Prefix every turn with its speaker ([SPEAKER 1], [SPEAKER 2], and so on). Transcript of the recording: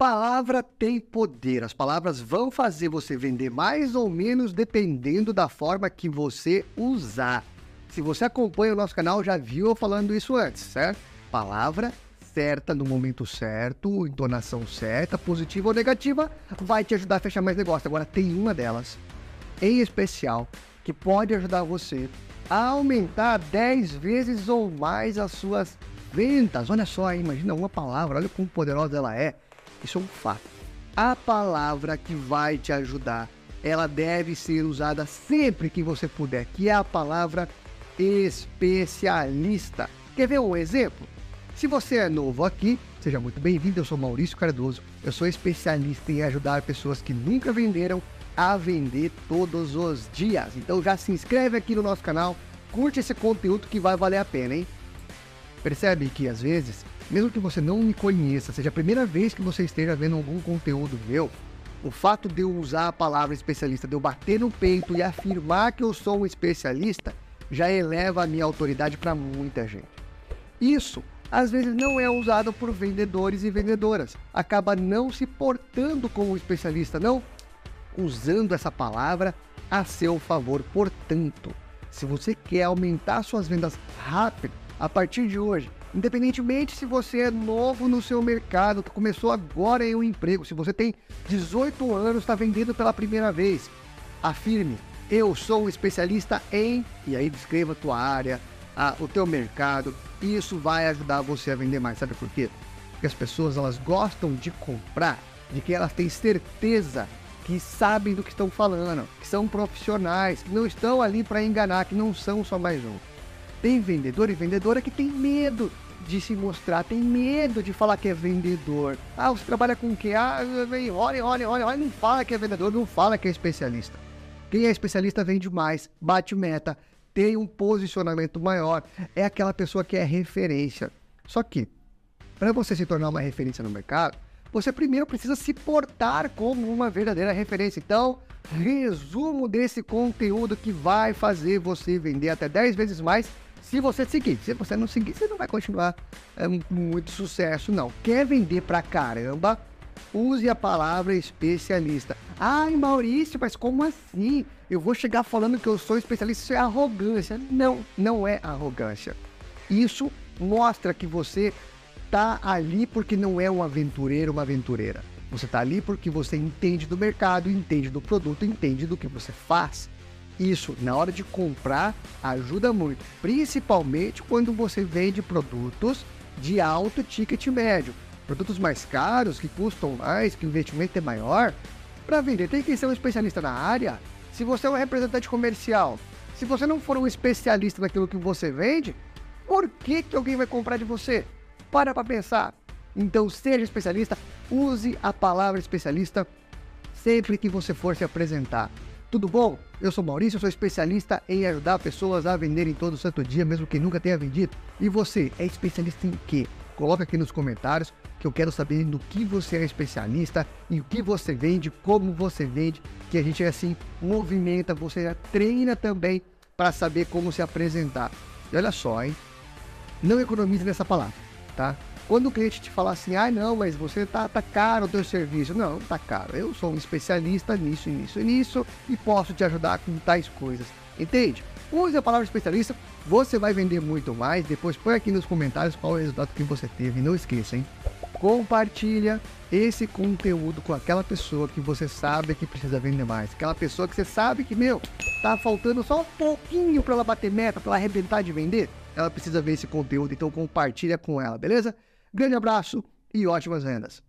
[SPEAKER 1] Palavra tem poder. As palavras vão fazer você vender mais ou menos dependendo da forma que você usar. Se você acompanha o nosso canal, já viu eu falando isso antes, certo? Palavra certa no momento certo, entonação certa, positiva ou negativa, vai te ajudar a fechar mais negócio. Agora tem uma delas, em especial, que pode ajudar você a aumentar 10 vezes ou mais as suas vendas. Olha só, imagina uma palavra, olha como poderosa ela é. Isso é um fato. A palavra que vai te ajudar, ela deve ser usada sempre que você puder, que é a palavra especialista. Quer ver um exemplo? Se você é novo aqui, seja muito bem-vindo. Eu sou Maurício Cardoso. Eu sou especialista em ajudar pessoas que nunca venderam a vender todos os dias. Então já se inscreve aqui no nosso canal, curte esse conteúdo que vai valer a pena, hein? Percebe que às vezes mesmo que você não me conheça, seja a primeira vez que você esteja vendo algum conteúdo meu, o fato de eu usar a palavra especialista, de eu bater no peito e afirmar que eu sou um especialista, já eleva a minha autoridade para muita gente. Isso às vezes não é usado por vendedores e vendedoras. Acaba não se portando como especialista, não usando essa palavra a seu favor. Portanto, se você quer aumentar suas vendas rápido, a partir de hoje, Independentemente se você é novo no seu mercado, começou agora em um emprego, se você tem 18 anos, está vendendo pela primeira vez, afirme, eu sou um especialista em, e aí descreva a tua área, a, o teu mercado, e isso vai ajudar você a vender mais. Sabe por quê? Porque as pessoas elas gostam de comprar, de que elas têm certeza que sabem do que estão falando, que são profissionais, que não estão ali para enganar, que não são só mais um. Tem vendedor e vendedora que tem medo de se mostrar, tem medo de falar que é vendedor. Ah, você trabalha com o quê? Ah, olha, olha, olha, olha, não fala que é vendedor, não fala que é especialista. Quem é especialista vende mais, bate meta, tem um posicionamento maior, é aquela pessoa que é referência. Só que, para você se tornar uma referência no mercado, você primeiro precisa se portar como uma verdadeira referência. Então, resumo desse conteúdo que vai fazer você vender até 10 vezes mais se você seguir. Se você não seguir, você não vai continuar é, muito sucesso, não. Quer vender pra caramba? Use a palavra especialista. Ai, Maurício, mas como assim? Eu vou chegar falando que eu sou especialista, isso é arrogância. Não, não é arrogância. Isso mostra que você tá ali porque não é um aventureiro, uma aventureira. Você tá ali porque você entende do mercado, entende do produto, entende do que você faz. Isso, na hora de comprar, ajuda muito, principalmente quando você vende produtos de alto ticket médio. Produtos mais caros, que custam mais, que o investimento é maior. Para vender, tem que ser um especialista na área. Se você é um representante comercial, se você não for um especialista naquilo que você vende, por que, que alguém vai comprar de você? Para para pensar. Então, seja especialista, use a palavra especialista sempre que você for se apresentar. Tudo bom? Eu sou Maurício, eu sou especialista em ajudar pessoas a venderem todo santo dia, mesmo que nunca tenha vendido. E você é especialista em quê? Coloca aqui nos comentários que eu quero saber no que você é especialista, em o que você vende, como você vende, que a gente assim movimenta, você treina também para saber como se apresentar. E olha só, hein? Não economize nessa palavra, tá? Quando o cliente te falar assim, ah, não, mas você tá, tá caro o teu serviço. Não, tá caro. Eu sou um especialista nisso, nisso e nisso e posso te ajudar com tais coisas. Entende? Use a palavra especialista, você vai vender muito mais. Depois põe aqui nos comentários qual é o resultado que você teve. Não esqueça, hein? Compartilha esse conteúdo com aquela pessoa que você sabe que precisa vender mais. Aquela pessoa que você sabe que, meu, tá faltando só um pouquinho para ela bater meta, para ela arrebentar de vender. Ela precisa ver esse conteúdo, então compartilha com ela, beleza? Grande abraço e ótimas vendas!